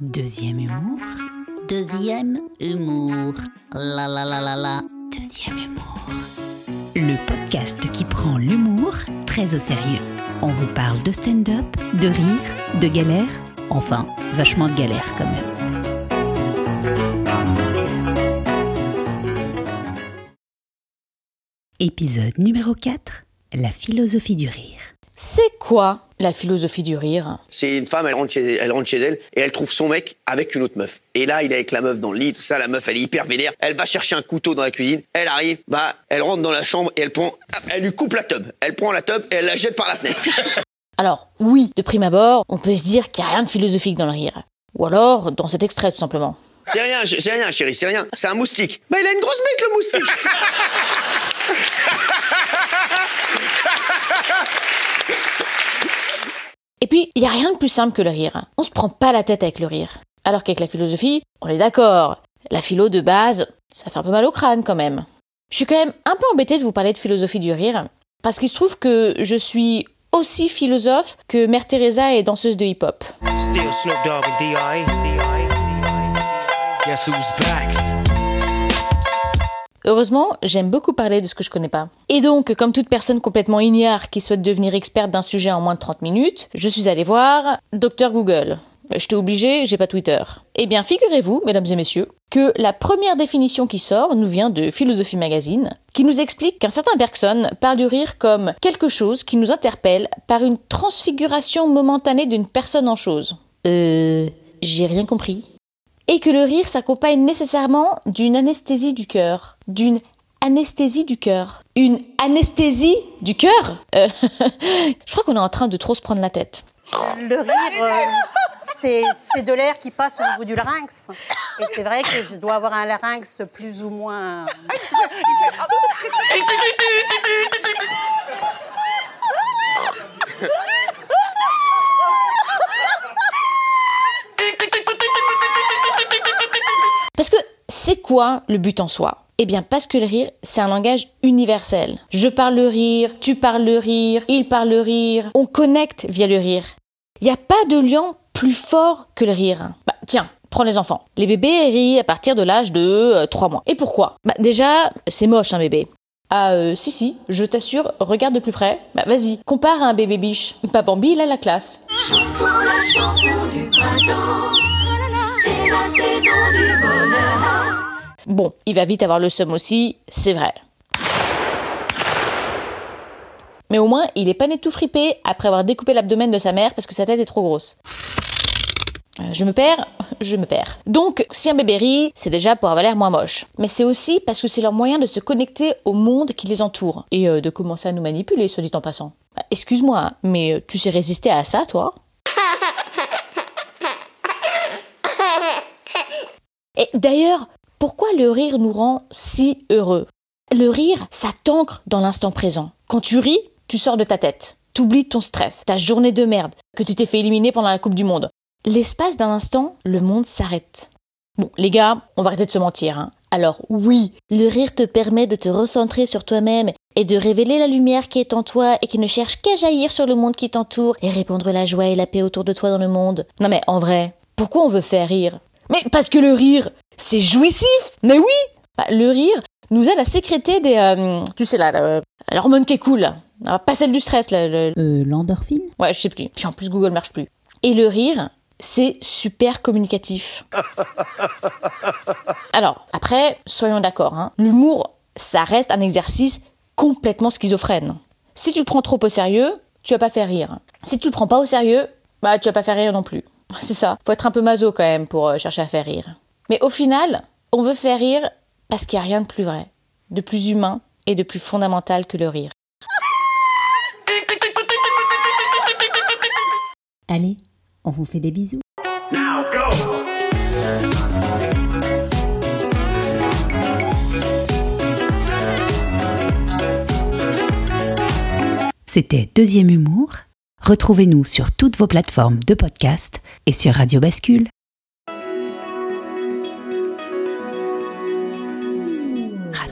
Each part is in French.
Deuxième humour. Deuxième humour. La la la la la. Deuxième humour. Le podcast qui prend l'humour très au sérieux. On vous parle de stand-up, de rire, de galère, enfin, vachement de galère quand même. Épisode numéro 4 La philosophie du rire. C'est quoi la philosophie du rire C'est une femme, elle rentre, chez, elle rentre chez elle et elle trouve son mec avec une autre meuf. Et là, il est avec la meuf dans le lit, tout ça. La meuf, elle est hyper vénère. Elle va chercher un couteau dans la cuisine. Elle arrive, bah, elle rentre dans la chambre et elle prend, elle lui coupe la tub. Elle prend la tub et elle la jette par la fenêtre. Alors, oui, de prime abord, on peut se dire qu'il n'y a rien de philosophique dans le rire. Ou alors, dans cet extrait, tout simplement. C'est rien, c'est rien, chérie, c'est rien. C'est un moustique. Bah, il a une grosse bite, le moustique. Puis, il n'y a rien de plus simple que le rire. On se prend pas la tête avec le rire. Alors qu'avec la philosophie, on est d'accord. La philo de base, ça fait un peu mal au crâne quand même. Je suis quand même un peu embêtée de vous parler de philosophie du rire, parce qu'il se trouve que je suis aussi philosophe que Mère Teresa est danseuse de hip-hop. Heureusement, j'aime beaucoup parler de ce que je connais pas. Et donc, comme toute personne complètement ignare qui souhaite devenir experte d'un sujet en moins de 30 minutes, je suis allée voir Dr Google. Je t'ai obligé, j'ai pas Twitter. Eh bien, figurez-vous, mesdames et messieurs, que la première définition qui sort nous vient de Philosophie Magazine, qui nous explique qu'un certain Bergson parle du rire comme quelque chose qui nous interpelle par une transfiguration momentanée d'une personne en chose. Euh, j'ai rien compris et que le rire s'accompagne nécessairement d'une anesthésie du cœur. D'une anesthésie du cœur. Une anesthésie du cœur? Euh, Je crois qu'on est en train de trop se prendre la tête. Le rire, euh, c'est c'est de l'air qui passe au niveau du larynx. Et c'est vrai que je dois avoir un larynx plus ou moins. le but en soi? Eh bien parce que le rire, c'est un langage universel. Je parle le rire, tu parles le rire, il parle le rire, on connecte via le rire. Il n'y a pas de lien plus fort que le rire. Bah tiens, prends les enfants. Les bébés rient à partir de l'âge de 3 mois. Et pourquoi? Bah déjà, c'est moche un bébé. Ah euh, si si, je t'assure, regarde de plus près. Bah vas-y, compare à un bébé biche. Pas Bambi, il a la classe. Chantons la chanson du printemps. C'est la saison du bonheur. Bon, il va vite avoir le seum aussi, c'est vrai. Mais au moins, il est pas né tout fripé après avoir découpé l'abdomen de sa mère parce que sa tête est trop grosse. Euh, Je me perds, je me perds. Donc, si un bébé rit, c'est déjà pour avoir l'air moins moche. Mais c'est aussi parce que c'est leur moyen de se connecter au monde qui les entoure. Et euh, de commencer à nous manipuler, soit dit en passant. Bah, Excuse-moi, mais euh, tu sais résister à ça, toi? Et d'ailleurs, pourquoi le rire nous rend si heureux? Le rire, ça t'ancre dans l'instant présent. Quand tu ris, tu sors de ta tête. T'oublies ton stress, ta journée de merde, que tu t'es fait éliminer pendant la Coupe du Monde. L'espace d'un instant, le monde s'arrête. Bon, les gars, on va arrêter de se mentir. Hein. Alors oui, le rire te permet de te recentrer sur toi-même et de révéler la lumière qui est en toi et qui ne cherche qu'à jaillir sur le monde qui t'entoure et répandre la joie et la paix autour de toi dans le monde. Non mais en vrai, pourquoi on veut faire rire? Mais parce que le rire, c'est jouissif Mais oui Bah, Le rire nous aide à sécréter des... euh, tu sais là, la- l'hormone qui est cool. Ah, Pas celle du stress, le, Euh, l'endorphine? Ouais, je sais plus. Puis en plus, Google marche plus. Et le rire, c'est super communicatif. Alors, après, soyons d'accord, hein. l'humour, ça reste un exercice complètement schizophrène. Si tu le prends trop au sérieux, tu vas pas faire rire. Si tu le prends pas au sérieux, bah tu vas pas faire rire non plus. C'est ça. Faut être un peu maso quand même pour euh, chercher à faire rire. Mais au final, on veut faire rire parce qu'il y a rien de plus vrai, de plus humain et de plus fondamental que le rire. Allez, on vous fait des bisous. C'était Deuxième Humour. Retrouvez-nous sur toutes vos plateformes de podcast et sur Radio Bascule.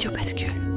Radio Bascule.